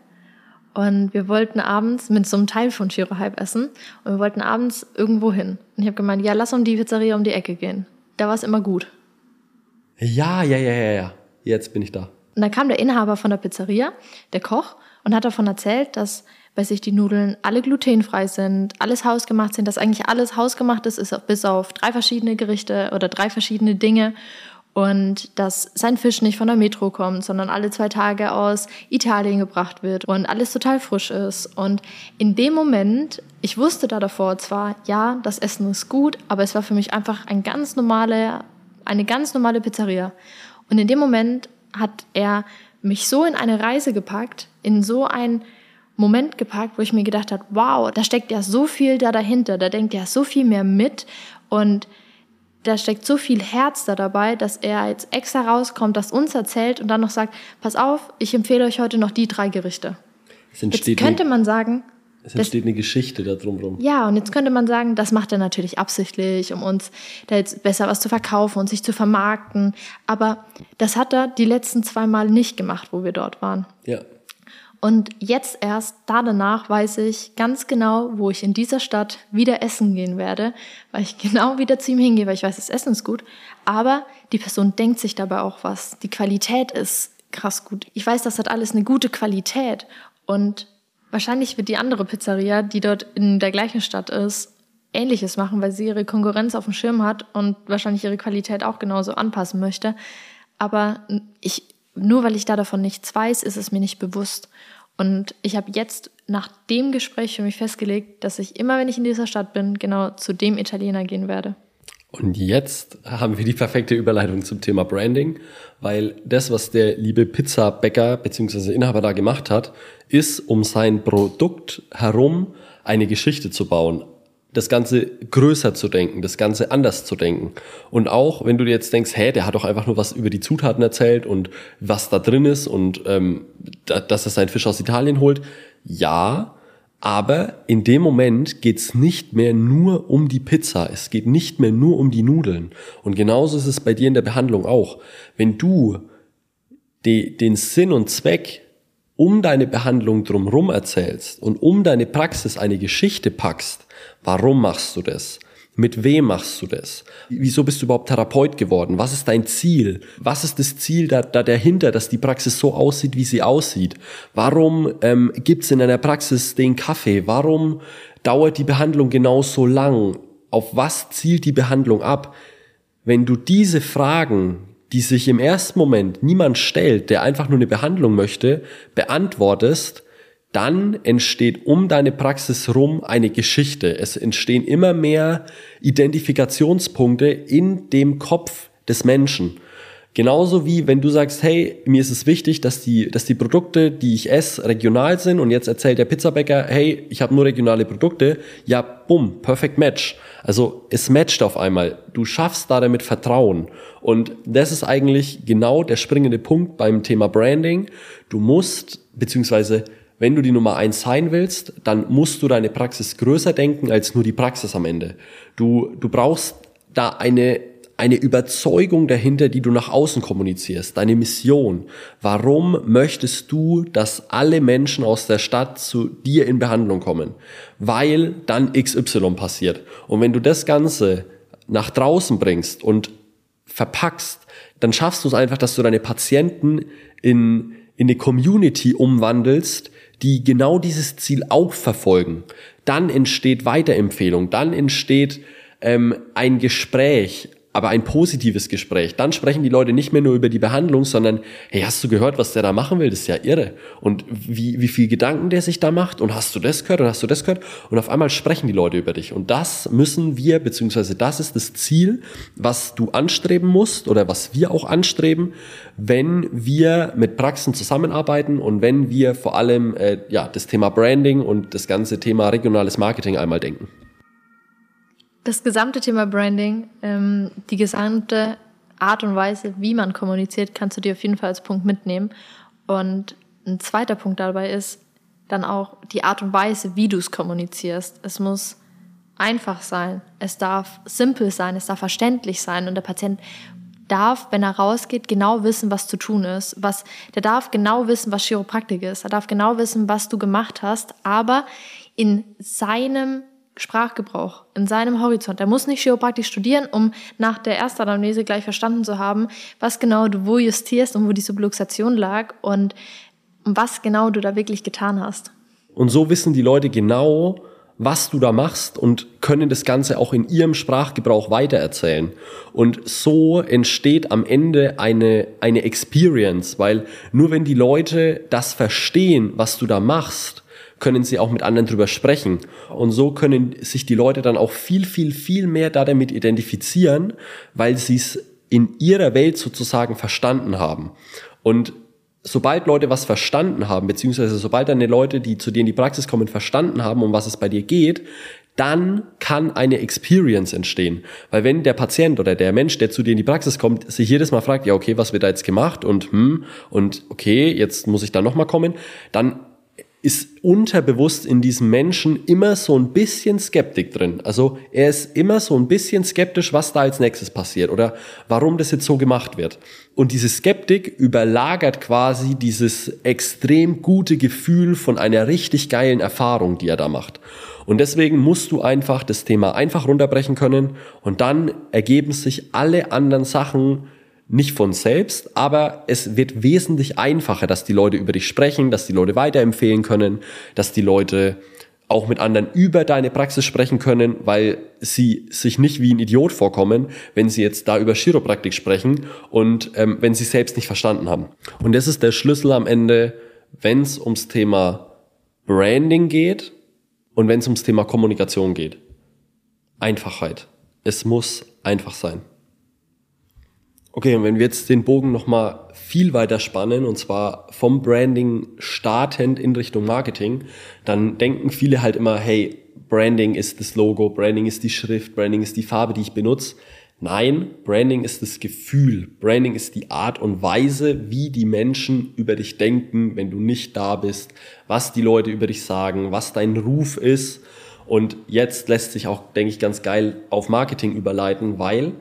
und wir wollten abends mit so einem Teil von Shiro Hype essen und wir wollten abends irgendwo hin. Und ich habe gemeint, ja, lass um die Pizzeria um die Ecke gehen. Da war es immer gut. Ja, ja, ja, ja, ja. Jetzt bin ich da. Und dann kam der Inhaber von der Pizzeria, der Koch, und hat davon erzählt, dass bei sich die Nudeln alle glutenfrei sind, alles hausgemacht sind, dass eigentlich alles hausgemacht ist, ist bis auf drei verschiedene Gerichte oder drei verschiedene Dinge und dass sein Fisch nicht von der Metro kommt, sondern alle zwei Tage aus Italien gebracht wird und alles total frisch ist. Und in dem Moment, ich wusste da davor zwar, ja, das Essen ist gut, aber es war für mich einfach ein ganz normale, eine ganz normale Pizzeria. Und in dem Moment hat er mich so in eine Reise gepackt, in so ein Moment gepackt, wo ich mir gedacht habe, wow, da steckt ja so viel da dahinter, da denkt ja so viel mehr mit und da steckt so viel Herz da dabei, dass er jetzt extra rauskommt, das uns erzählt und dann noch sagt, pass auf, ich empfehle euch heute noch die drei Gerichte. Jetzt könnte man sagen, es entsteht das, eine Geschichte da drumherum. Ja, und jetzt könnte man sagen, das macht er natürlich absichtlich, um uns da jetzt besser was zu verkaufen und sich zu vermarkten. Aber das hat er die letzten zwei Mal nicht gemacht, wo wir dort waren. Ja. Und jetzt erst, da danach, weiß ich ganz genau, wo ich in dieser Stadt wieder essen gehen werde, weil ich genau wieder zu ihm hingehe, weil ich weiß, das Essen ist gut. Aber die Person denkt sich dabei auch was. Die Qualität ist krass gut. Ich weiß, das hat alles eine gute Qualität. Und wahrscheinlich wird die andere Pizzeria, die dort in der gleichen Stadt ist, Ähnliches machen, weil sie ihre Konkurrenz auf dem Schirm hat und wahrscheinlich ihre Qualität auch genauso anpassen möchte. Aber ich, nur weil ich da davon nichts weiß, ist es mir nicht bewusst. Und ich habe jetzt nach dem Gespräch für mich festgelegt, dass ich immer, wenn ich in dieser Stadt bin, genau zu dem Italiener gehen werde. Und jetzt haben wir die perfekte Überleitung zum Thema Branding, weil das, was der liebe Pizzabäcker bzw. Inhaber da gemacht hat, ist, um sein Produkt herum eine Geschichte zu bauen das Ganze größer zu denken, das Ganze anders zu denken. Und auch, wenn du dir jetzt denkst, hä, der hat doch einfach nur was über die Zutaten erzählt und was da drin ist und ähm, dass er seinen Fisch aus Italien holt. Ja, aber in dem Moment geht's nicht mehr nur um die Pizza, es geht nicht mehr nur um die Nudeln. Und genauso ist es bei dir in der Behandlung auch. Wenn du die, den Sinn und Zweck um deine Behandlung drumherum erzählst und um deine Praxis eine Geschichte packst, warum machst du das? Mit wem machst du das? Wieso bist du überhaupt Therapeut geworden? Was ist dein Ziel? Was ist das Ziel da, da dahinter, dass die Praxis so aussieht, wie sie aussieht? Warum ähm, gibt es in deiner Praxis den Kaffee? Warum dauert die Behandlung genau so lang? Auf was zielt die Behandlung ab? Wenn du diese Fragen, die sich im ersten Moment niemand stellt, der einfach nur eine Behandlung möchte, beantwortest, dann entsteht um deine Praxis rum eine Geschichte. Es entstehen immer mehr Identifikationspunkte in dem Kopf des Menschen. Genauso wie wenn du sagst, hey, mir ist es wichtig, dass die, dass die Produkte, die ich esse, regional sind und jetzt erzählt der Pizzabäcker, hey, ich habe nur regionale Produkte, ja, bumm, perfect match. Also es matcht auf einmal. Du schaffst da damit Vertrauen. Und das ist eigentlich genau der springende Punkt beim Thema Branding. Du musst, beziehungsweise wenn du die Nummer eins sein willst, dann musst du deine Praxis größer denken als nur die Praxis am Ende. Du, du brauchst da eine, eine Überzeugung dahinter, die du nach außen kommunizierst, deine Mission. Warum möchtest du, dass alle Menschen aus der Stadt zu dir in Behandlung kommen? Weil dann XY passiert. Und wenn du das Ganze nach draußen bringst und verpackst, dann schaffst du es einfach, dass du deine Patienten in, in eine Community umwandelst, die genau dieses Ziel auch verfolgen. Dann entsteht Weiterempfehlung, dann entsteht ähm, ein Gespräch, aber ein positives Gespräch. Dann sprechen die Leute nicht mehr nur über die Behandlung, sondern, hey, hast du gehört, was der da machen will? Das ist ja irre. Und wie, wie viel Gedanken der sich da macht? Und hast du das gehört? Und hast du das gehört? Und auf einmal sprechen die Leute über dich. Und das müssen wir, beziehungsweise das ist das Ziel, was du anstreben musst oder was wir auch anstreben, wenn wir mit Praxen zusammenarbeiten und wenn wir vor allem, äh, ja, das Thema Branding und das ganze Thema regionales Marketing einmal denken das gesamte Thema Branding, ähm, die gesamte Art und Weise, wie man kommuniziert, kannst du dir auf jeden Fall als Punkt mitnehmen. Und ein zweiter Punkt dabei ist dann auch die Art und Weise, wie du es kommunizierst. Es muss einfach sein, es darf simpel sein, es darf verständlich sein und der Patient darf, wenn er rausgeht, genau wissen, was zu tun ist. Was, der darf genau wissen, was Chiropraktik ist. Er darf genau wissen, was du gemacht hast, aber in seinem Sprachgebrauch in seinem Horizont. Er muss nicht Chiropraktik studieren, um nach der ersten Anamnese gleich verstanden zu haben, was genau du wo justierst und wo die Subluxation lag und was genau du da wirklich getan hast. Und so wissen die Leute genau, was du da machst und können das Ganze auch in ihrem Sprachgebrauch weitererzählen. Und so entsteht am Ende eine, eine Experience, weil nur wenn die Leute das verstehen, was du da machst, können sie auch mit anderen drüber sprechen. Und so können sich die Leute dann auch viel, viel, viel mehr da damit identifizieren, weil sie es in ihrer Welt sozusagen verstanden haben. Und sobald Leute was verstanden haben, beziehungsweise sobald deine Leute, die zu dir in die Praxis kommen, verstanden haben, um was es bei dir geht, dann kann eine Experience entstehen. Weil wenn der Patient oder der Mensch, der zu dir in die Praxis kommt, sich jedes Mal fragt, ja, okay, was wird da jetzt gemacht und hm, und okay, jetzt muss ich da nochmal kommen, dann ist unterbewusst in diesem Menschen immer so ein bisschen Skeptik drin. Also er ist immer so ein bisschen skeptisch, was da als nächstes passiert oder warum das jetzt so gemacht wird. Und diese Skeptik überlagert quasi dieses extrem gute Gefühl von einer richtig geilen Erfahrung, die er da macht. Und deswegen musst du einfach das Thema einfach runterbrechen können und dann ergeben sich alle anderen Sachen nicht von selbst, aber es wird wesentlich einfacher, dass die Leute über dich sprechen, dass die Leute weiterempfehlen können, dass die Leute auch mit anderen über deine Praxis sprechen können, weil sie sich nicht wie ein Idiot vorkommen, wenn sie jetzt da über Chiropraktik sprechen und ähm, wenn sie selbst nicht verstanden haben. Und das ist der Schlüssel am Ende, wenn es ums Thema Branding geht und wenn es ums Thema Kommunikation geht. Einfachheit. Es muss einfach sein. Okay, und wenn wir jetzt den Bogen nochmal viel weiter spannen, und zwar vom Branding startend in Richtung Marketing, dann denken viele halt immer, hey, Branding ist das Logo, Branding ist die Schrift, Branding ist die Farbe, die ich benutze. Nein, Branding ist das Gefühl. Branding ist die Art und Weise, wie die Menschen über dich denken, wenn du nicht da bist, was die Leute über dich sagen, was dein Ruf ist. Und jetzt lässt sich auch, denke ich, ganz geil auf Marketing überleiten, weil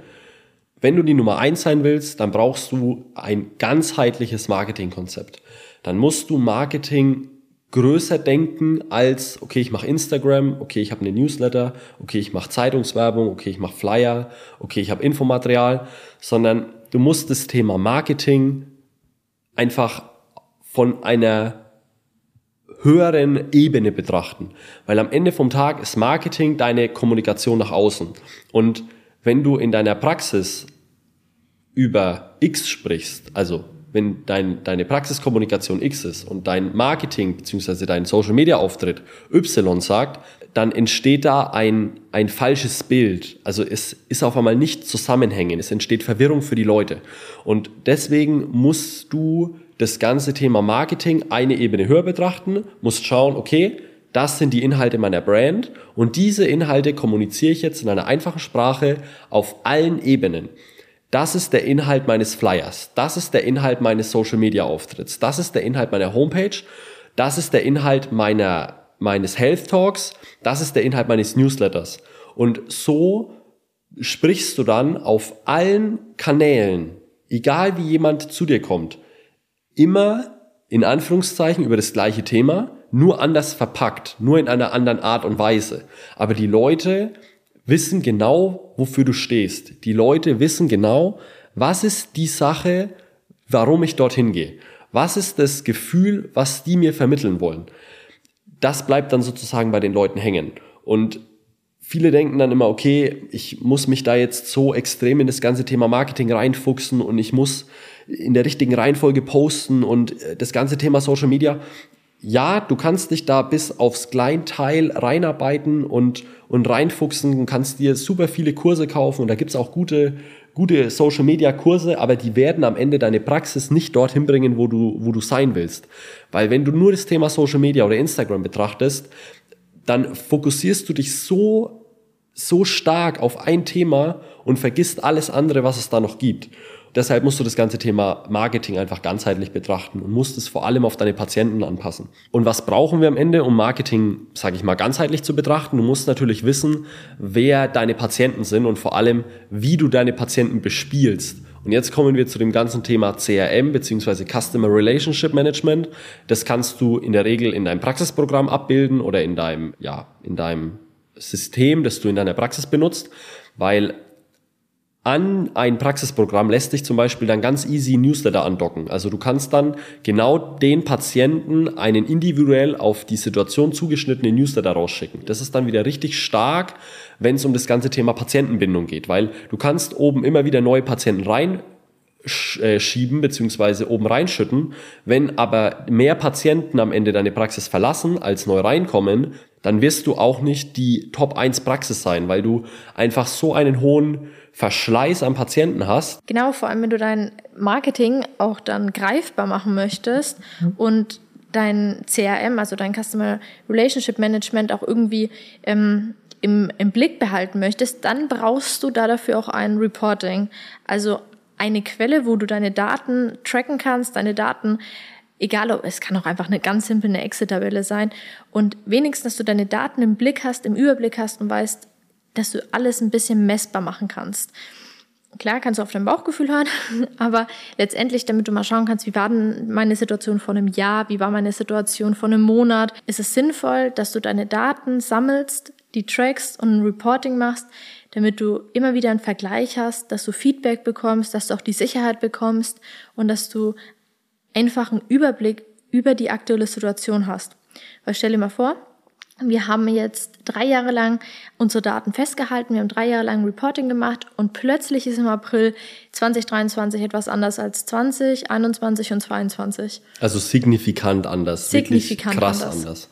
wenn du die Nummer eins sein willst, dann brauchst du ein ganzheitliches Marketingkonzept. Dann musst du Marketing größer denken als, okay, ich mache Instagram, okay, ich habe eine Newsletter, okay, ich mache Zeitungswerbung, okay, ich mache Flyer, okay, ich habe Infomaterial, sondern du musst das Thema Marketing einfach von einer höheren Ebene betrachten. Weil am Ende vom Tag ist Marketing deine Kommunikation nach außen. Und wenn du in deiner Praxis über X sprichst, also wenn dein, deine Praxiskommunikation X ist und dein Marketing bzw. dein Social Media Auftritt Y sagt, dann entsteht da ein, ein falsches Bild. Also es ist auf einmal nicht zusammenhängend. Es entsteht Verwirrung für die Leute. Und deswegen musst du das ganze Thema Marketing eine Ebene höher betrachten, musst schauen, okay, das sind die Inhalte meiner Brand und diese Inhalte kommuniziere ich jetzt in einer einfachen Sprache auf allen Ebenen. Das ist der Inhalt meines Flyers. Das ist der Inhalt meines Social Media Auftritts. Das ist der Inhalt meiner Homepage. Das ist der Inhalt meiner, meines Health Talks. Das ist der Inhalt meines Newsletters. Und so sprichst du dann auf allen Kanälen, egal wie jemand zu dir kommt, immer in Anführungszeichen über das gleiche Thema, nur anders verpackt, nur in einer anderen Art und Weise. Aber die Leute wissen genau, wofür du stehst. Die Leute wissen genau, was ist die Sache, warum ich dorthin gehe. Was ist das Gefühl, was die mir vermitteln wollen? Das bleibt dann sozusagen bei den Leuten hängen. Und viele denken dann immer, okay, ich muss mich da jetzt so extrem in das ganze Thema Marketing reinfuchsen und ich muss in der richtigen Reihenfolge posten und äh, das ganze Thema Social Media ja, du kannst dich da bis aufs Kleinteil reinarbeiten und, und reinfuchsen und kannst dir super viele Kurse kaufen und da gibt's auch gute, gute Social Media Kurse, aber die werden am Ende deine Praxis nicht dorthin bringen, wo du, wo du sein willst. Weil wenn du nur das Thema Social Media oder Instagram betrachtest, dann fokussierst du dich so, so stark auf ein Thema und vergisst alles andere, was es da noch gibt. Deshalb musst du das ganze Thema Marketing einfach ganzheitlich betrachten und musst es vor allem auf deine Patienten anpassen. Und was brauchen wir am Ende, um Marketing, sage ich mal, ganzheitlich zu betrachten? Du musst natürlich wissen, wer deine Patienten sind und vor allem, wie du deine Patienten bespielst. Und jetzt kommen wir zu dem ganzen Thema CRM bzw. Customer Relationship Management. Das kannst du in der Regel in deinem Praxisprogramm abbilden oder in deinem, ja, in deinem System, das du in deiner Praxis benutzt, weil an ein Praxisprogramm lässt sich zum Beispiel dann ganz easy Newsletter andocken. Also du kannst dann genau den Patienten einen individuell auf die Situation zugeschnittenen Newsletter rausschicken. Das ist dann wieder richtig stark, wenn es um das ganze Thema Patientenbindung geht, weil du kannst oben immer wieder neue Patienten rein schieben beziehungsweise oben reinschütten. Wenn aber mehr Patienten am Ende deine Praxis verlassen, als neu reinkommen, dann wirst du auch nicht die Top 1 Praxis sein, weil du einfach so einen hohen Verschleiß am Patienten hast. Genau, vor allem wenn du dein Marketing auch dann greifbar machen möchtest mhm. und dein CRM, also dein Customer Relationship Management auch irgendwie ähm, im, im Blick behalten möchtest, dann brauchst du da dafür auch ein Reporting. Also eine Quelle, wo du deine Daten tracken kannst, deine Daten egal ob es kann auch einfach eine ganz simple eine Excel-Tabelle sein und wenigstens, dass du deine Daten im Blick hast, im Überblick hast und weißt, dass du alles ein bisschen messbar machen kannst. Klar kannst du auf dein Bauchgefühl hören, aber letztendlich, damit du mal schauen kannst, wie war denn meine Situation vor einem Jahr, wie war meine Situation vor einem Monat, ist es sinnvoll, dass du deine Daten sammelst, die trackst und ein Reporting machst, damit du immer wieder einen Vergleich hast, dass du Feedback bekommst, dass du auch die Sicherheit bekommst und dass du einfach einen Überblick über die aktuelle Situation hast. Weil stell dir mal vor, wir haben jetzt drei Jahre lang unsere Daten festgehalten, wir haben drei Jahre lang Reporting gemacht und plötzlich ist im April 2023 etwas anders als 20, 21 und 22. Also signifikant anders. Signifikant krass anders. anders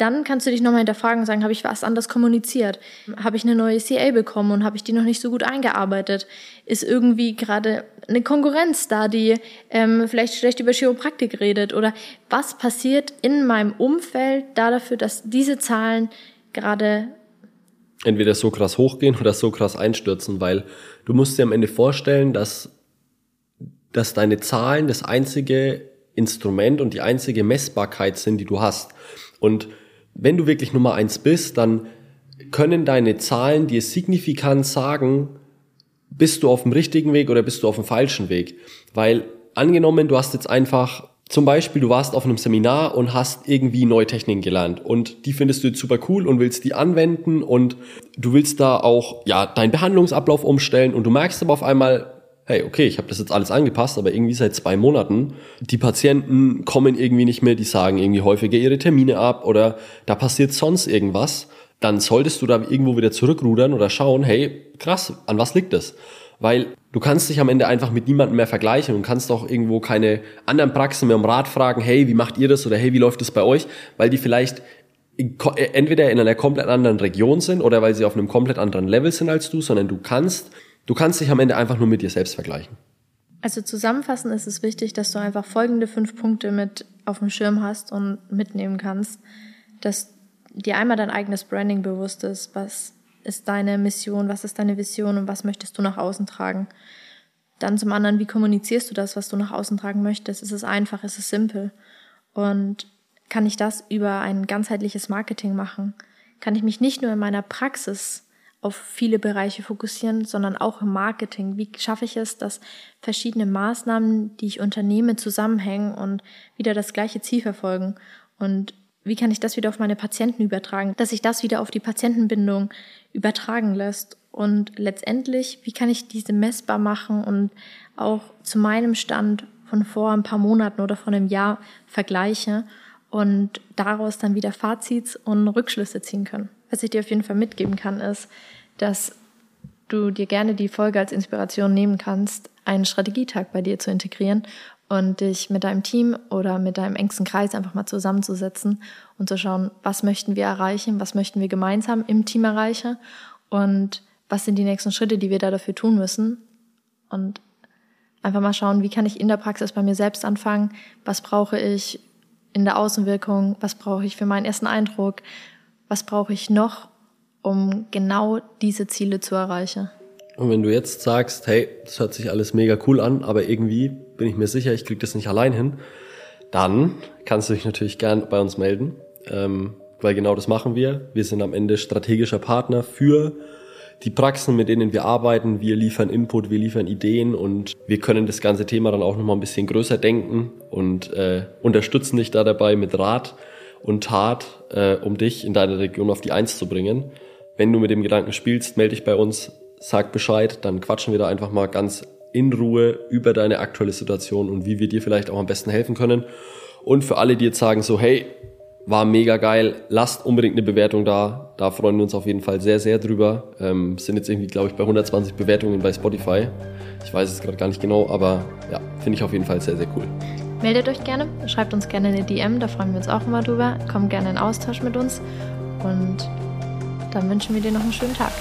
dann kannst du dich nochmal hinterfragen und sagen, habe ich was anders kommuniziert? Habe ich eine neue CA bekommen und habe ich die noch nicht so gut eingearbeitet? Ist irgendwie gerade eine Konkurrenz da, die ähm, vielleicht schlecht über Chiropraktik redet? Oder was passiert in meinem Umfeld da dafür, dass diese Zahlen gerade entweder so krass hochgehen oder so krass einstürzen? Weil du musst dir am Ende vorstellen, dass, dass deine Zahlen das einzige Instrument und die einzige Messbarkeit sind, die du hast. Und wenn du wirklich Nummer eins bist, dann können deine Zahlen dir signifikant sagen, bist du auf dem richtigen Weg oder bist du auf dem falschen Weg? Weil angenommen, du hast jetzt einfach zum Beispiel, du warst auf einem Seminar und hast irgendwie neue Techniken gelernt und die findest du jetzt super cool und willst die anwenden und du willst da auch ja deinen Behandlungsablauf umstellen und du merkst aber auf einmal, hey, okay, ich habe das jetzt alles angepasst, aber irgendwie seit zwei Monaten, die Patienten kommen irgendwie nicht mehr, die sagen irgendwie häufiger ihre Termine ab oder da passiert sonst irgendwas, dann solltest du da irgendwo wieder zurückrudern oder schauen, hey, krass, an was liegt das? Weil du kannst dich am Ende einfach mit niemandem mehr vergleichen und kannst auch irgendwo keine anderen Praxen mehr um Rat fragen, hey, wie macht ihr das oder hey, wie läuft das bei euch? Weil die vielleicht entweder in einer komplett anderen Region sind oder weil sie auf einem komplett anderen Level sind als du, sondern du kannst Du kannst dich am Ende einfach nur mit dir selbst vergleichen. Also zusammenfassend ist es wichtig, dass du einfach folgende fünf Punkte mit auf dem Schirm hast und mitnehmen kannst, dass dir einmal dein eigenes Branding bewusst ist, was ist deine Mission, was ist deine Vision und was möchtest du nach außen tragen. Dann zum anderen, wie kommunizierst du das, was du nach außen tragen möchtest? Ist es einfach, ist es simpel? Und kann ich das über ein ganzheitliches Marketing machen? Kann ich mich nicht nur in meiner Praxis auf viele Bereiche fokussieren, sondern auch im Marketing. Wie schaffe ich es, dass verschiedene Maßnahmen, die ich unternehme, zusammenhängen und wieder das gleiche Ziel verfolgen? Und wie kann ich das wieder auf meine Patienten übertragen, dass sich das wieder auf die Patientenbindung übertragen lässt? Und letztendlich, wie kann ich diese messbar machen und auch zu meinem Stand von vor ein paar Monaten oder von einem Jahr vergleiche und daraus dann wieder Fazits und Rückschlüsse ziehen können? Was ich dir auf jeden Fall mitgeben kann, ist, dass du dir gerne die Folge als Inspiration nehmen kannst, einen Strategietag bei dir zu integrieren und dich mit deinem Team oder mit deinem engsten Kreis einfach mal zusammenzusetzen und zu schauen, was möchten wir erreichen, was möchten wir gemeinsam im Team erreichen und was sind die nächsten Schritte, die wir da dafür tun müssen. Und einfach mal schauen, wie kann ich in der Praxis bei mir selbst anfangen, was brauche ich in der Außenwirkung, was brauche ich für meinen ersten Eindruck, was brauche ich noch, um genau diese Ziele zu erreichen. Und wenn du jetzt sagst, hey, das hört sich alles mega cool an, aber irgendwie bin ich mir sicher, ich kriege das nicht allein hin, dann kannst du dich natürlich gern bei uns melden, ähm, weil genau das machen wir. Wir sind am Ende strategischer Partner für die Praxen, mit denen wir arbeiten. Wir liefern Input, wir liefern Ideen und wir können das ganze Thema dann auch nochmal ein bisschen größer denken und äh, unterstützen dich da dabei mit Rat und Tat, äh, um dich in deiner Region auf die Eins zu bringen. Wenn du mit dem Gedanken spielst, melde dich bei uns, sag Bescheid, dann quatschen wir da einfach mal ganz in Ruhe über deine aktuelle Situation und wie wir dir vielleicht auch am besten helfen können. Und für alle, die jetzt sagen so, hey, war mega geil, lasst unbedingt eine Bewertung da. Da freuen wir uns auf jeden Fall sehr, sehr drüber. Ähm, sind jetzt irgendwie, glaube ich, bei 120 Bewertungen bei Spotify. Ich weiß es gerade gar nicht genau, aber ja, finde ich auf jeden Fall sehr, sehr cool. Meldet euch gerne, schreibt uns gerne eine DM, da freuen wir uns auch immer drüber. Kommt gerne in Austausch mit uns und dann wünschen wir dir noch einen schönen Tag.